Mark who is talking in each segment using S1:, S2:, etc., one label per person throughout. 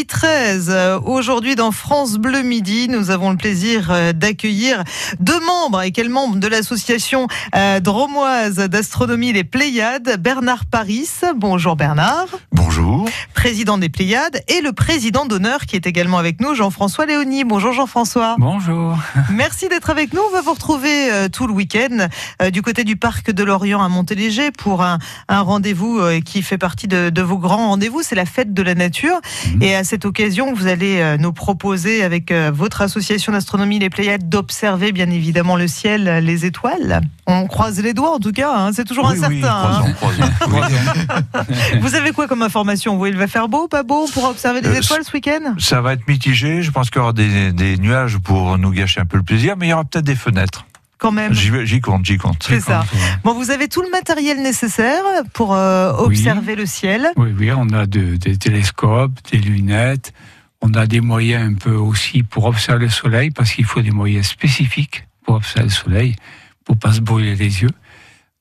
S1: Midi 13. Aujourd'hui dans France Bleu Midi, nous avons le plaisir euh, d'accueillir deux membres et quels membres de l'association euh, dromoise d'astronomie Les Pléiades, Bernard Paris. Bonjour Bernard.
S2: Bonjour.
S1: Président des Pléiades et le président d'honneur qui est également avec nous, Jean-François Léonie. Bonjour Jean-François.
S3: Bonjour.
S1: Merci d'être avec nous. On va vous retrouver euh, tout le week-end du côté du parc de Lorient à Montéléger pour un, rendez-vous qui fait partie de, de vos grands rendez-vous. C'est la fête de la nature. Mhm. Et à cette occasion, vous allez euh, nous proposer avec euh, votre association d'astronomie Les Pléiades d'observer bien évidemment le ciel, les étoiles. On croise les doigts en tout cas, hein. c'est toujours incertain. Hein. vous avez quoi comme information vous, Il va faire beau, pas beau pour observer les euh, étoiles ce week-end?
S2: Ça va être mitigé. Je pense qu'il y aura des, des nuages pour nous gâcher un peu le plaisir, mais il y aura peut-être des fenêtres
S1: quand même.
S2: J'y compte, j'y compte.
S1: C'est ça. Bon, vous avez tout le matériel nécessaire pour euh, observer le ciel.
S3: Oui, oui, on a des télescopes, des lunettes. On a des moyens un peu aussi pour observer le soleil, parce qu'il faut des moyens spécifiques pour observer le soleil, pour pas se brûler les yeux.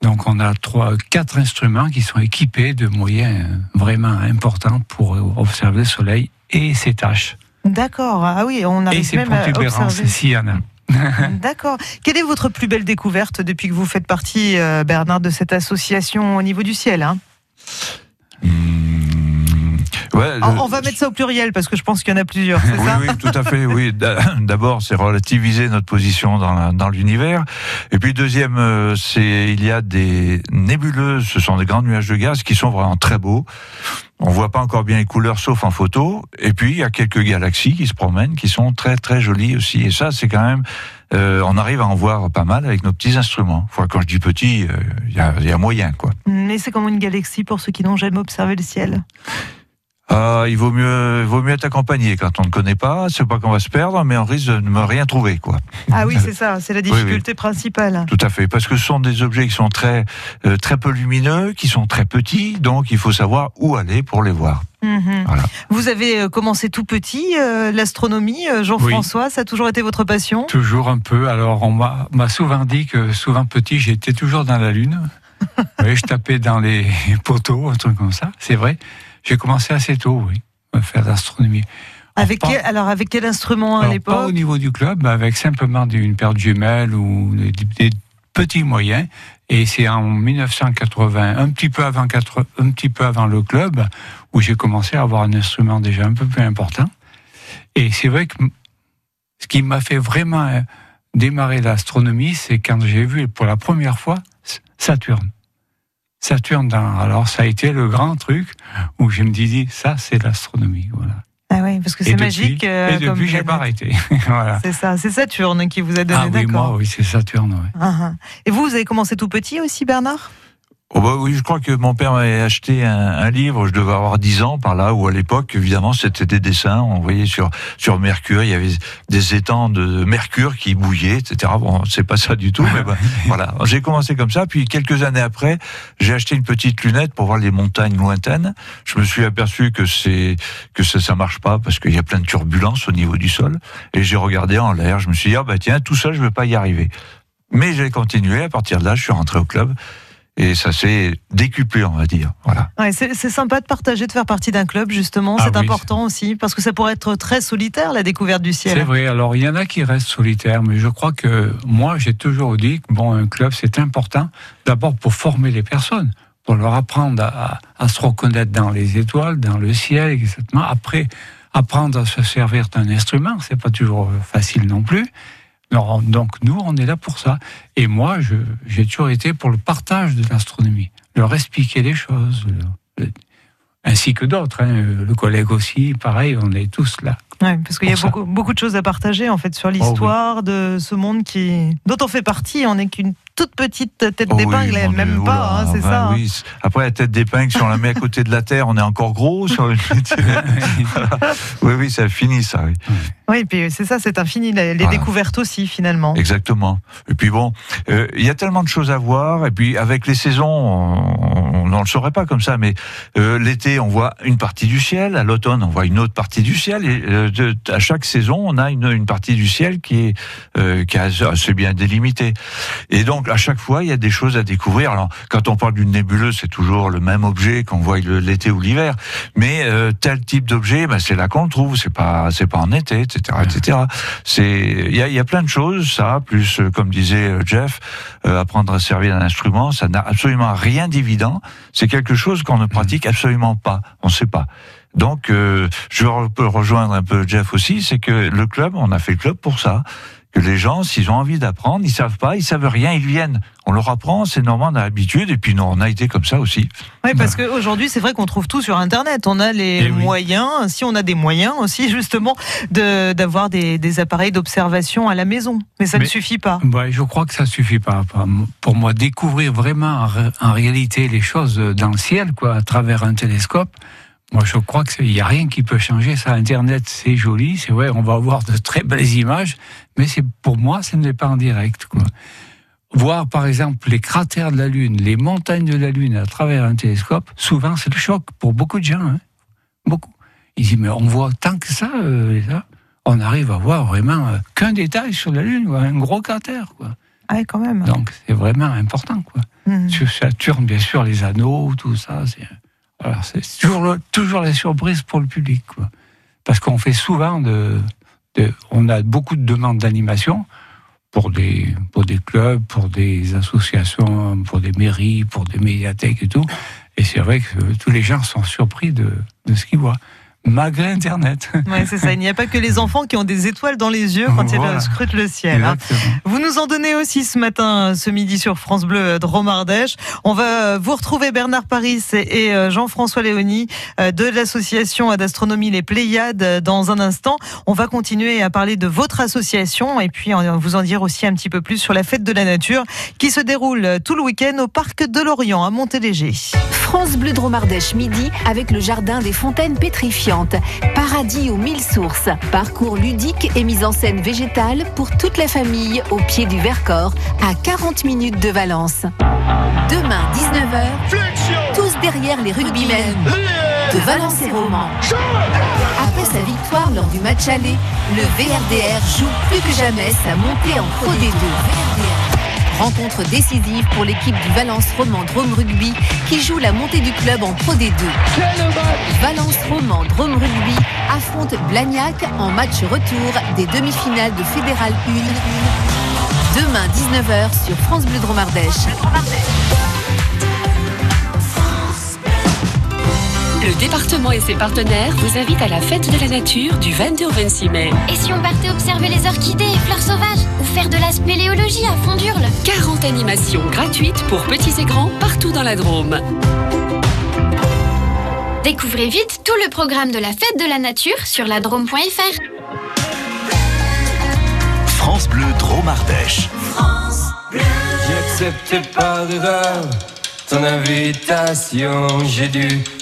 S3: Donc on a trois, quatre instruments qui sont équipés de moyens vraiment importants pour observer le soleil et ses tâches.
S1: D'accord. Ah oui, on arrive
S3: et ses
S1: même à observer.
S3: s'il y en a.
S1: D'accord. Quelle est votre plus belle découverte depuis que vous faites partie, euh, Bernard, de cette association au niveau du ciel hein? On va mettre ça au pluriel parce que je pense qu'il y en a plusieurs.
S2: oui,
S1: ça
S2: oui, tout à fait. Oui, d'abord c'est relativiser notre position dans, dans l'univers, et puis deuxième, euh, c'est il y a des nébuleuses, ce sont des grands nuages de gaz qui sont vraiment très beaux. On voit pas encore bien les couleurs sauf en photo. Et puis il y a quelques galaxies qui se promènent, qui sont très très jolies aussi. Et ça, c'est quand même, euh, on arrive à en voir pas mal avec nos petits instruments. Enfin, quand je dis petit, euh, il y, y, a moyen quoi.
S1: Mais c'est comme une galaxie pour ceux qui n'ont jamais observé le ciel.
S2: Ah, il vaut mieux, vaut mieux être accompagné quand on ne connaît pas. C'est pas qu'on va se perdre, mais on risque de ne rien trouver, quoi.
S1: Ah oui, c'est ça, c'est la difficulté principale.
S2: Tout à fait, parce que ce sont des objets qui sont très, euh, très peu lumineux, qui sont très petits, donc il faut savoir où aller pour les voir.
S1: Mhm. Vous avez euh, commencé tout petit euh, l'astronomie, Jean-François, ça a toujours été votre passion?
S3: Toujours un peu. Alors on m'a souvent dit que souvent petit, j'étais toujours dans la lune. oui, je tapais dans les poteaux, un truc comme ça. C'est vrai. J'ai commencé assez tôt, oui, à faire l'astronomie.
S1: Avec quel, alors, avec quel instrument à l'époque
S3: Pas au niveau du club, mais avec simplement une paire de jumelles ou des, petits moyens. Et c'est en 1980, un petit peu avant, un petit peu avant le club, où j'ai commencé à avoir un instrument déjà un peu plus important. Et c'est vrai que ce qui m'a fait vraiment euh, démarrer l'astronomie, c'est quand j'ai vu pour la première fois Saturne. Saturne, alors ça a été le grand truc où je me dis, ça c'est l'astronomie, voilà.
S1: Ah oui, parce que c'est magique.
S3: Euh, et depuis, j'ai pas arrêté.
S1: voilà. C'est ça, c'est Saturne qui vous a donné,
S3: ah, oui, moi, oui, c'est Saturne. Ouais.
S1: Ah, ah. Et vous, vous avez commencé tout petit aussi, Bernard?
S2: Oh bah oui, je crois que mon père m'avait acheté un, un, livre, je devais avoir 10 ans par là, où à l'époque, évidemment, c'était des dessins, on voyait sur, sur Mercure, il y avait des étangs de Mercure qui bouillaient, etc. Bon, c'est pas ça du tout, mais bah, voilà. J'ai commencé comme ça, puis quelques années après, j'ai acheté une petite lunette pour voir les montagnes lointaines. Je me suis aperçu que c'est, que ça, ça marche pas parce qu'il y a plein de turbulences au niveau du sol. Et j'ai regardé en l'air, je me suis dit, ah bah tiens, tout ça, je vais pas y arriver. Mais j'ai continué, à partir de là, je suis rentré au club et ça s'est décuplé, on va dire. Voilà.
S1: Ouais, c'est sympa de partager, de faire partie d'un club, justement. Ah c'est important aussi, parce que ça pourrait être très solitaire, la découverte du ciel.
S3: C'est vrai. Alors, il y en a qui restent solitaires, mais je crois que moi, j'ai toujours dit que bon, un club, c'est important, d'abord pour former les personnes, pour leur apprendre à, à, se reconnaître dans les étoiles, dans le ciel, etc. Après, apprendre à se servir d'un instrument, c'est pas toujours facile non plus donc nous, on est là pour ça. Et moi, j'ai toujours été pour le partage de l'astronomie, leur expliquer les choses, ainsi que d'autres. Hein. Le collègue aussi, pareil, on est tous là.
S1: Ouais, parce qu'il y a beaucoup, beaucoup, de choses à partager en fait sur l'histoire oh de ce monde qui dont on fait partie. On n'est qu'une toute petite tête oh d'épingle, même pas, hein, c'est ça. Hein. Oui.
S2: Après la tête d'épingle, si on la met à côté de la Terre, on est encore gros sur. Oui, oui, ça finit ça. Oui,
S1: oui puis c'est ça, c'est infini. Les découvertes aussi finalement.
S2: Exactement. Et puis bon, euh, il y a tellement de choses à voir. Et puis avec les saisons, on on ne le saurait pas comme ça, mais euh, l'été, on voit une partie du ciel, à l'automne, on voit une autre partie du ciel, et euh, de- à chaque saison, on a une, une partie du ciel qui est, euh, qui assez bien délimitée. Et donc, à chaque fois, il y a des choses à découvrir. Alors, quand on parle d'une nébuleuse, c'est toujours le même objet qu'on voit l'été ou l'hiver, mais euh, tel type d'objet, ben, c'est là qu'on le trouve, c'est pas, c'est pas en été, etc., etc. C'est, il y a, y a plein de choses, ça, plus, euh, comme disait euh, Jeff, apprendre à servir un instrument, ça n'a absolument rien d'évident. C'est quelque chose qu'on ne pratique absolument pas. On ne sait pas. Donc, euh, je peux rejoindre un peu Jeff aussi, c'est que le club, on a fait le club pour ça. Que les gens, s'ils ont envie d'apprendre, ils savent pas, ils savent rien, ils viennent. On leur apprend, c'est normal, on a l'habitude, et puis nous, on a été comme ça aussi.
S1: Oui, parce qu'aujourd'hui, c'est vrai qu'on trouve tout sur Internet. On a les
S3: Eh oui.
S1: moyens, si on a des moyens aussi, justement, de- d'avoir des, des appareils d'observation à la maison. Mais ça ne suffit pas.
S3: Ouais, je crois que ça suffit pas. Pour moi, découvrir vraiment en, en réalité les choses dans le ciel, quoi, à travers un télescope. Moi, je crois que il y a rien qui peut changer ça. Internet, c'est joli, c'est vrai, on va avoir de très belles images, mais c'est pour moi, ce n'est pas en direct, quoi. Voir, par exemple, les cratères de la Lune, les montagnes de la Lune à travers un télescope, souvent, c'est le choc pour beaucoup de gens, hein. beaucoup. Ils disent, mais on voit tant que ça, euh, on arrive à voir vraiment euh, qu'un détail sur la Lune, quoi, un gros cratère, quoi.
S1: Ah quand même.
S3: Donc c'est vraiment important. Quoi.
S1: Mhm.
S3: Sur Saturne, bien sûr, les anneaux, tout ça, c'est voilà, c'est toujours, toujours la surprise pour le public. Parce qu'on fait souvent de, de- On a beaucoup de demandes d'animation pour des, pour des clubs, pour des associations, pour des mairies, pour des médiathèques et tout. Et c'est vrai que tous les gens sont surpris de, de ce qu'ils voient, malgré Internet.
S1: Ouais, c'est ça. Il n'y a pas que les enfants qui ont des étoiles dans les yeux quand
S3: Voilà.
S1: ils scrutent le ciel. hein. Vous nous en donnez aussi ce matin, ce midi sur France Bleu Dromardèche. On va euh, vous retrouver Bernard Paris et euh, Jean-François Léony euh, de l'association d'astronomie Les Pléiades euh, dans un instant. On va continuer à parler de votre association et puis vous en dire aussi un petit peu plus sur la fête de la nature qui se déroule euh, tout le week-end au parc de Lorient à Montéléger.
S4: France Bleu Dromardèche midi avec le jardin des fontaines pétrifiantes. Paradis aux mille sources. Parcours ludique et mise en scène végétale pour toute la famille au pied du Vercors à 40 minutes de Valence. Demain 19h, tous derrière les rugbymen de Valence et Romans. Après sa victoire lors du match aller, le VRDR joue plus que jamais sa montée en Pro D2. Rencontre décisive pour l'équipe du Valence Roman Drôme Rugby qui joue la montée du club en Pro D2. Valence Roman Drôme Rugby affronte Blagnac en match retour des demi-finales de Fédéral 1. Demain 19h sur France Bleu Dromardèche.
S5: Le département et ses partenaires vous invitent à la fête de la nature du 22 au 26 mai.
S6: Et si on partait observer les orchidées et fleurs sauvages Ou faire de la spéléologie à Fondurle
S5: 40 animations gratuites pour petits et grands partout dans la Drôme.
S6: Découvrez vite tout le programme de la fête de la nature sur ladrome.fr.
S7: France Bleu Dromardèche.
S8: J'ai accepté par erreur ton invitation. J'ai dû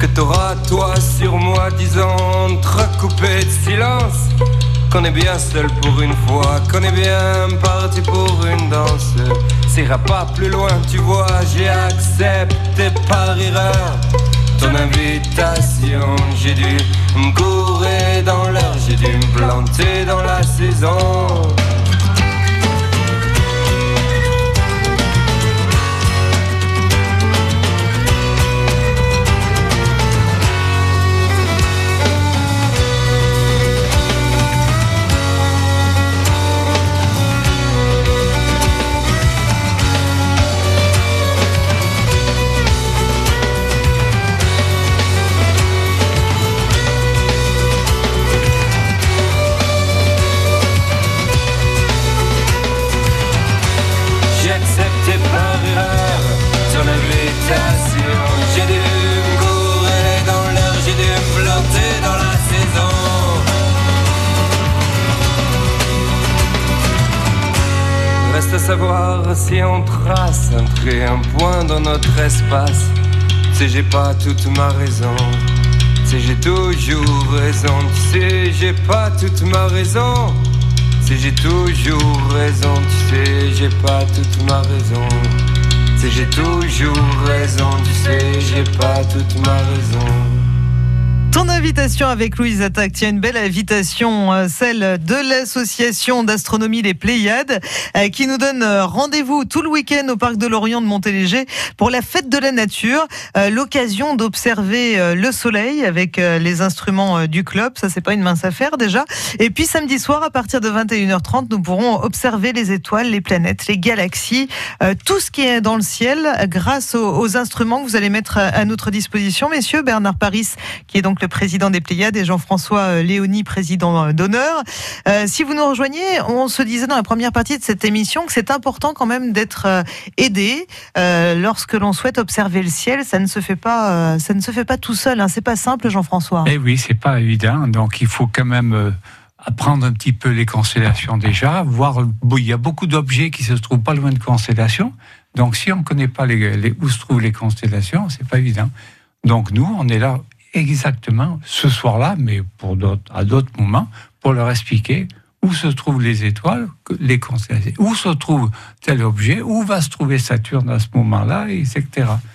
S8: Que t'auras toi sur moi, disons, entrecoupé de silence. Qu'on est bien seul pour une fois, qu'on est bien parti pour une danse. Ça ira pas plus loin, tu vois, j'ai accepté par erreur ton invitation. J'ai dû me courir dans l'heure, j'ai dû me planter dans la saison. Espace. Tu sais, j'ai pas toute ma raison. Tu sais, j'ai toujours raison. Tu sais, j'ai pas toute ma raison. Tu sais, j'ai toujours raison. Tu sais, j'ai pas toute ma raison. Tu sais, j'ai toujours raison. Tu sais, j'ai pas toute ma raison.
S1: Ton invitation avec Louise Attaque, tiens, une belle invitation, euh, celle de l'association d'astronomie Les Pléiades, euh, qui nous donne euh, rendez-vous tout le week-end au parc de Lorient de Montéléger pour la fête de la nature, l'occasion d'observer le soleil avec les instruments du club, ça c'est pas une mince affaire déjà. Et puis samedi soir, à partir de 21h30, nous pourrons observer les étoiles, les planètes, les galaxies, tout ce qui est dans le ciel grâce aux instruments que vous allez mettre à notre disposition. Messieurs, Bernard Paris, qui est donc le président des Pléiades, et Jean-François euh, Léonie, président euh, d'honneur. Euh, si vous nous rejoignez, on se disait dans la première partie de cette émission que c'est important quand même d'être aidé lorsque l'on souhaite observer le ciel. Ça ne se fait pas, ça ne se fait pas tout seul. Hein. C'est pas simple, Jean-François.
S3: Eh oui, c'est pas évident. Donc il faut quand même apprendre un petit peu les constellations déjà. Il y a beaucoup d'objets qui se trouvent pas loin de constellations. Donc si on ne connaît pas où se trouvent les constellations, c'est pas évident. Donc nous, on est là exactement ce soir-là, mais pour à d'autres moments, pour leur expliquer où se trouvent les étoiles, les constellations, où se trouve tel objet, où va se trouver Saturne à ce moment-là, etc.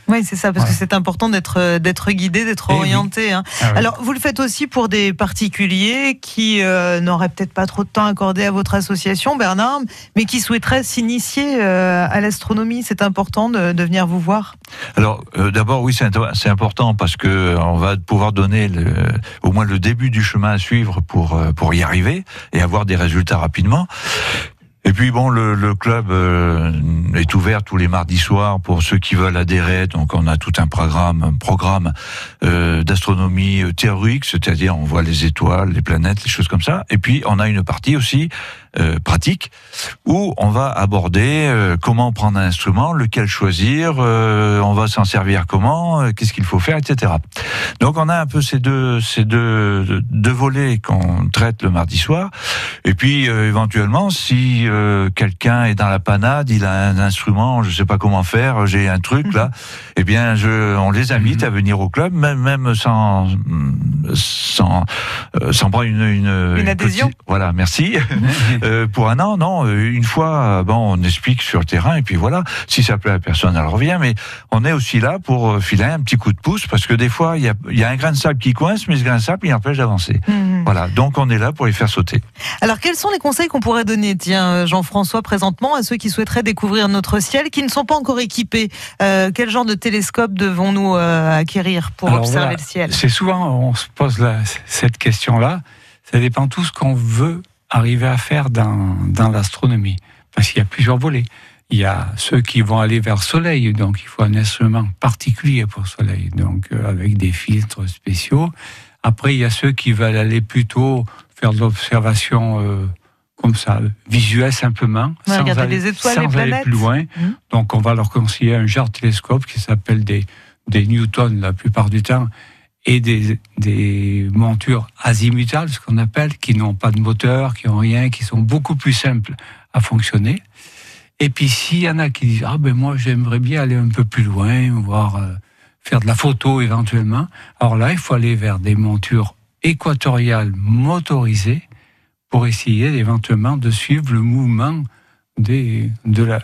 S1: Oui, c'est ça, parce que c'est important d'être euh, d'être guidé, d'être eh orienté. Hein. Ah Alors, vous le faites aussi pour des particuliers qui euh, n'auraient peut-être pas trop de temps accordé à votre association, Bernard, mais qui souhaiteraient s'initier euh, à l'astronomie. C'est important de, de, venir vous voir.
S2: Alors, d'abord, oui, c'est important parce que on va pouvoir donner le, au moins le début du chemin à suivre pour pour y arriver et avoir des résultats rapidement. Et puis bon, le, le club euh, est ouvert tous les mardis soirs pour ceux qui veulent adhérer. Donc on a tout un programme, un programme euh, d'astronomie euh, théorique, c'est-à-dire on voit les étoiles, les planètes, les choses comme ça. Et puis on a une partie aussi euh, pratique où on va aborder euh, comment prendre un instrument, lequel choisir, euh, on va s'en servir comment, qu'est-ce qu'il faut faire, etc. Donc on a un peu ces deux ces deux deux volets qu'on traite le mardi soir. Et puis éventuellement, si quelqu'un est dans la panade, il a un instrument, je sais pas comment faire, j'ai un truc là, eh bien je on les invite à venir au club, même même sans sans sans prendre une une,
S1: une adhésion.
S2: voilà, merci. Euh, pour un an, non. Euh, une fois, euh, bon, on explique sur le terrain et puis voilà. Si ça plaît à personne, elle revient. Mais on est aussi là pour filer un petit coup de pouce parce que des fois, il y a, y a, un grain de sable qui coince, mais ce grain de sable, il empêche d'avancer. Mhm. Voilà. Donc, on est là pour les faire sauter.
S1: Alors, quels sont les conseils qu'on pourrait donner, tiens, Jean-François, présentement, à ceux qui souhaiteraient découvrir notre ciel, qui ne sont pas encore équipés Quel genre de télescope devons-nous acquérir pour observer le ciel?
S3: C'est souvent, on se pose cette question-là. Ça dépend tout ce qu'on veut arriver à faire dans, dans l'astronomie. Parce qu'il y a plusieurs volets. Il y a ceux qui vont aller vers le Soleil, donc il faut un instrument particulier pour le Soleil, donc euh, avec des filtres spéciaux. Après, il y a ceux qui veulent aller plutôt faire de l'observation euh, comme ça, visuelle simplement,
S1: sans, aller, les étoiles,
S3: sans aller, plus loin. Mmh. Donc on va leur conseiller un genre télescope qui s'appelle des, des Newton la plupart du temps, et des, des montures azimutales, ce qu'on appelle, qui n'ont pas de moteur, qui n'ont rien, qui sont beaucoup plus simples à fonctionner. Et puis s'il y en a qui disent ah ben moi j'aimerais bien aller un peu plus loin, voir euh, faire de la photo éventuellement. Alors là il faut aller vers des montures équatoriales motorisées pour essayer éventuellement de suivre le mouvement des, de la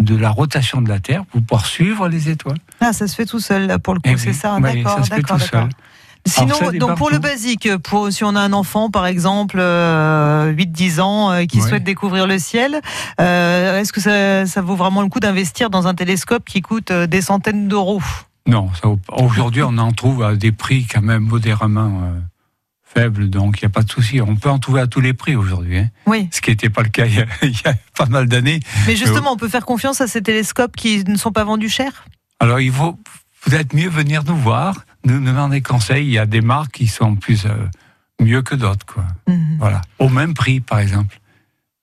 S3: de la rotation de la Terre pour pouvoir suivre les étoiles.
S1: Ah, ça se fait tout seul, là, pour le coup, eh c'est ça D'accord, d'accord, d'accord. Sinon, donc pour le basique, pour si on a un enfant par exemple, 8-10 euh, ans, euh, qui souhaite découvrir le ciel, euh, est-ce que ça, ça, vaut vraiment le coup d'investir dans un télescope qui coûte des centaines d'euros?
S3: Non, aujourd'hui on en trouve à des prix quand même modérément faible, donc il n'y a pas de souci. On peut en trouver à tous les prix aujourd'hui. Hein.
S1: Oui.
S3: Ce qui n'était pas le cas il y, a, pas mal d'années.
S1: Mais justement, on peut faire confiance à ces télescopes qui ne sont pas vendus cher?
S3: Alors il vaut peut-être mieux venir nous voir, nous demander conseil. Il y a des marques qui sont plus euh, mieux que d'autres, quoi. Mhm. Voilà, au même prix, par exemple.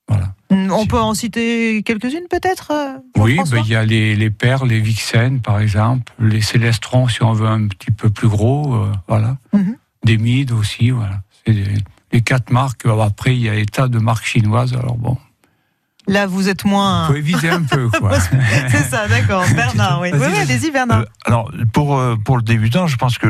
S3: Voilà.
S1: Mm, on peut en citer quelques-unes peut-être euh,
S3: Oui, ben, il y a les, les perles, les vixen par exemple, les célestrons si on veut un petit peu plus gros, euh, voilà. Mhm des mides aussi, voilà. C'est les quatre marques. Après, il y a des tas de marques chinoises. Alors bon.
S1: Là, vous êtes moins.
S3: faut éviter un peu, quoi.
S1: c'est ça, d'accord. Bernard, oui. Oui, allez-y, Bernard.
S2: Euh, alors, pour, euh, pour le débutant, je pense que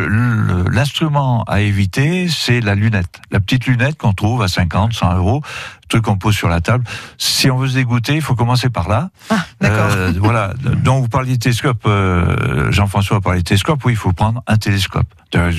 S2: l'instrument à éviter, c'est la lunette. La petite lunette qu'on trouve à 50, 100 euros, truc qu'on pose sur la table. Si on veut se dégoûter, il faut commencer par là.
S1: Ah, d'accord.
S2: Euh, voilà. Donc, vous parliez de télescope, euh, Jean-François a parlé de télescope. Oui, il faut prendre un télescope.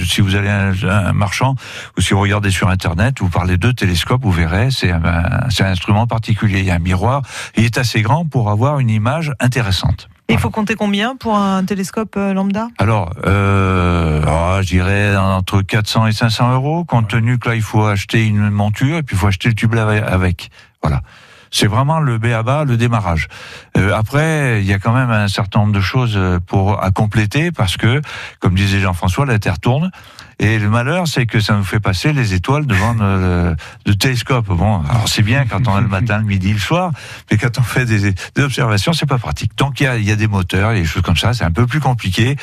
S2: Si vous allez à un, un marchand ou si vous regardez sur Internet, vous parlez de télescope, vous verrez, c'est un, c'est un instrument particulier. Il y a un miroir. Il est assez grand pour avoir une image intéressante.
S1: Il faut compter combien pour un télescope euh, lambda?
S2: Alors, euh, oh, je dirais entre 400 et 500 euros, compte tenu que là, il faut acheter une monture et puis il faut acheter le tube avec-. Voilà. C'est vraiment le B à bas, le démarrage. Euh, après, il y a quand même un certain nombre de choses euh, pour à compléter parce que, comme disait Jean-François, la Terre tourne. Et le malheur, c'est que ça nous fait passer les étoiles devant le, le télescope. Bon, alors c'est bien quand on a le matin, le midi, le soir, mais quand on fait des, observations, c'est pas pratique. Donc il y a, y a des moteurs, a des choses comme ça, c'est un peu plus compliqué.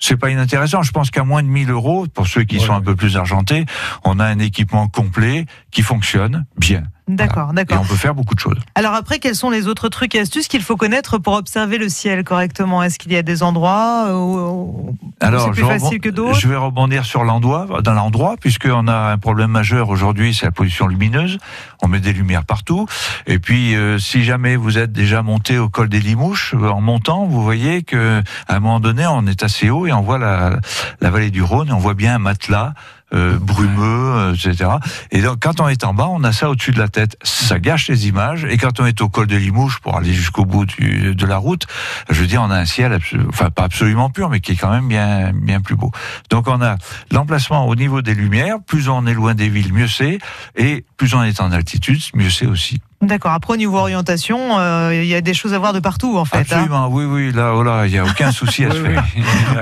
S2: C'est pas inintéressant. Je pense qu'à moins de 1000 euros, pour ceux qui
S3: Ouais.
S2: sont un peu plus argentés, on a un équipement complet qui fonctionne bien.
S1: D'accord,
S2: Et
S1: d'accord.
S2: on peut faire beaucoup de choses.
S1: Alors après, quels sont les autres trucs et astuces qu'il faut connaître pour observer le ciel correctement? Est-ce qu'il y a des endroits où, où c'est plus facile que d'autres?
S2: Je vais rebondir sur l'endroit, dans l'endroit, puisqu'on a un problème majeur aujourd'hui, c'est la pollution lumineuse. On met des lumières partout. Et puis, euh, si jamais vous êtes déjà monté au col des Limouches, euh, en montant, vous voyez que à un moment donné, on est assez haut on voit la, vallée du Rhône on voit bien un matelas. Euh, brumeux, euh, etc. Et donc, quand on est en bas, on a ça au-dessus de la tête. Ça gâche les images. Et quand on est au col de Limoges pour aller jusqu'au bout du- de la route, je veux dire, on a un ciel, enfin pas absolument pur, mais qui est quand même bien, bien plus beau. Donc, on a l'emplacement au niveau des lumières. Plus on est loin des villes, mieux c'est. Et plus on est en altitude, mieux c'est aussi.
S1: D'accord. Après, au niveau orientation, euh, il y a des choses à voir de partout, en fait. hein.
S2: Absolument, oui, oui, là, oh là, il n'y a aucun souci à se faire.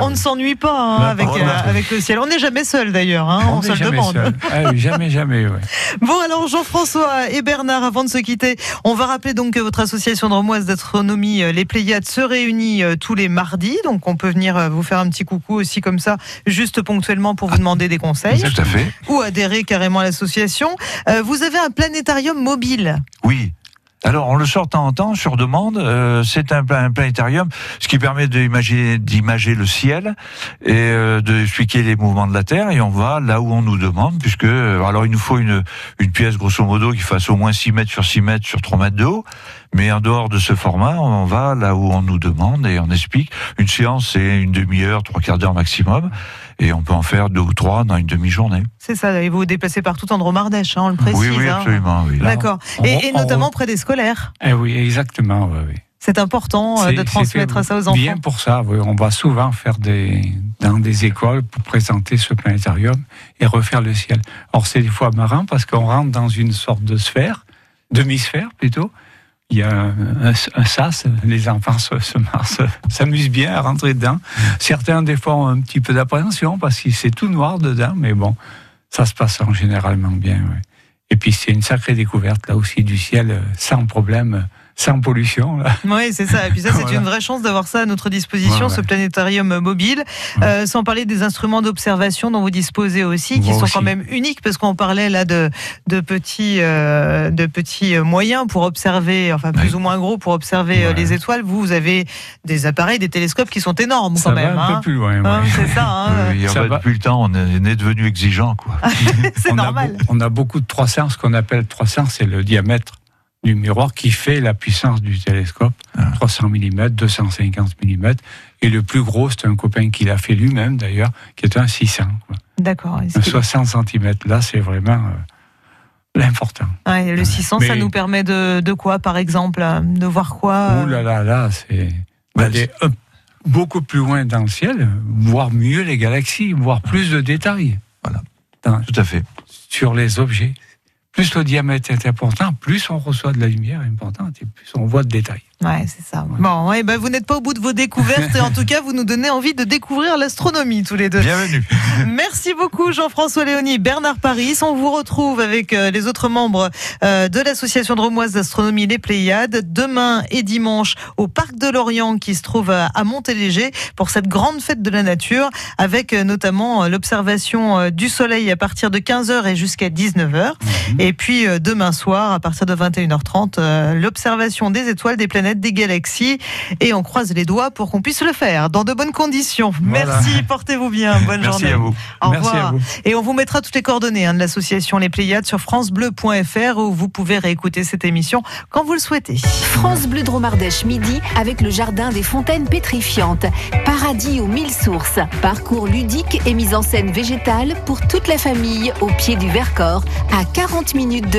S1: On ne s'ennuie pas hein, avec, euh, avec le ciel. On n'est jamais seul d'ailleurs, hein, on,
S3: est
S1: se le
S3: jamais
S1: demande.
S3: seul. Ah oui, jamais, jamais, ouais.
S1: Bon alors Jean-François et Bernard, avant de se quitter, on va rappeler donc que votre association dromoise d'astronomie, euh, les Pléiades, se réunit euh, tous les mardis. Donc on peut venir euh, vous faire un petit coucou aussi comme ça, juste ponctuellement pour vous demander des conseils
S2: Tout à fait.
S1: ou adhérer carrément à l'association. Vous avez un planétarium mobile.
S2: Oui. Alors, on le sort de temps en temps sur demande. euh, c'est un, un planétarium, ce qui permet d'imager, d'imager le ciel et euh, de expliquer les mouvements de la Terre. Et on va là où on nous demande, puisque euh, alors il nous faut une, une pièce grosso modo qui fasse au moins 6 mètres sur 6 mètres sur 3 mètres de haut. Mais en dehors de ce format, on va là où on nous demande et on explique. Une séance, c'est une demi-heure, trois quarts d'heure maximum. Et on peut en faire deux ou trois dans une demi-journée.
S1: C'est ça, et vous vous déplacez partout en Dromardèche, hein, on le précise.
S2: oui, oui,
S1: hein.
S2: absolument. Oui.
S1: D'accord. Et, notamment près des scolaires.
S3: Eh oui, exactement. ouais.
S1: C'est important euh, de transmettre ça aux enfants.
S3: Bien pour ça, oui. On va souvent faire des dans des écoles pour présenter ce planétarium et refaire le ciel. Or, c'est des fois marrant parce qu'on rentre dans une sorte de sphère, demi-sphère plutôt. Il y a un, un- sas, les enfants se, se s'amusent bien à rentrer dedans. Certains, des fois, ont un petit peu d'appréhension parce que c'est tout noir dedans, mais bon, ça se passe en généralement bien. Et puis, c'est une sacrée découverte, là aussi, du ciel, euh, sans problème, sans pollution. Là.
S1: Oui, c'est ça. Et puis ça, c'est
S3: Voilà.
S1: une vraie chance d'avoir ça à notre disposition,
S3: Ouais, ouais.
S1: ce planétarium mobile.
S3: Ouais.
S1: Euh, sans parler des instruments d'observation dont vous disposez aussi, qui
S3: Moi
S1: sont
S3: aussi.
S1: quand même uniques, parce qu'on parlait là de, de petits, euh, de petits euh, moyens pour observer, enfin plus
S2: Oui.
S1: ou moins gros pour observer
S3: Ouais.
S1: les étoiles. Vous, vous avez des appareils, des télescopes qui sont énormes
S3: Ça
S1: quand
S3: va
S1: même.
S3: un
S1: hein.
S3: peu plus loin.
S1: Hein,
S3: ouais.
S1: c'est ça. hein.
S3: Ça
S2: bah,
S3: va.
S2: depuis le temps, on est, devenu exigeant, quoi.
S1: c'est normal.
S3: A, on a beaucoup de 300, ce qu'on appelle 300, c'est le diamètre du miroir qui fait la puissance du télescope.
S2: Ah.
S3: 300 mm, 250 mm. Et le plus gros, c'est un copain qui l'a fait lui-même d'ailleurs, qui est un 600. quoi.
S1: D'accord.
S3: Un
S1: que-
S3: 60 cm, là, c'est vraiment euh, l'important.
S1: Ouais, le 600, ça nous permet de, de quoi, par exemple euh, De voir quoi euh,
S3: Ouh là là là, c'est d'aller beaucoup plus loin dans le ciel, voir mieux les galaxies, voir plus de détails.
S2: Voilà.
S3: Dans-
S2: Tout à fait.
S3: sur les objets. Plus le diamètre est important, plus on reçoit de la lumière importante et plus on voit de détails.
S1: Ouais, c'est ça. Bon, ouais, ben vous n'êtes pas au bout de vos découvertes et en tout cas, vous nous donnez envie de découvrir l'astronomie tous les deux.
S2: Bienvenue.
S1: Merci beaucoup Jean-François Léonie, Bernard Paris. On vous retrouve avec euh, les autres membres euh, de l'association dromoise d'astronomie Les Pléiades demain et dimanche au Parc de Lorient qui se trouve à Montéléger pour cette grande fête de la nature avec euh, notamment l'observation du soleil à partir de 15h et jusqu'à 19h. Et puis demain soir à partir de 21h30 euh, l'observation des étoiles, des planètes, des galaxies et on croise les doigts pour qu'on puisse le faire dans de bonnes conditions.
S2: Voilà.
S1: Merci, portez-vous bien. Bonne
S2: Merci
S1: journée.
S2: à vous.
S1: Au
S3: Merci
S1: revoir.
S3: à vous.
S1: Et on vous mettra toutes les coordonnées hein, de l'association Les Pléiades sur francebleu.fr où vous pouvez réécouter cette émission quand vous le souhaitez.
S4: France Bleu Dromardèche midi avec le jardin des fontaines pétrifiantes. Paradis aux mille sources. Parcours ludique et mise en scène végétale pour toute la famille au pied du Vercors à 40 minutes de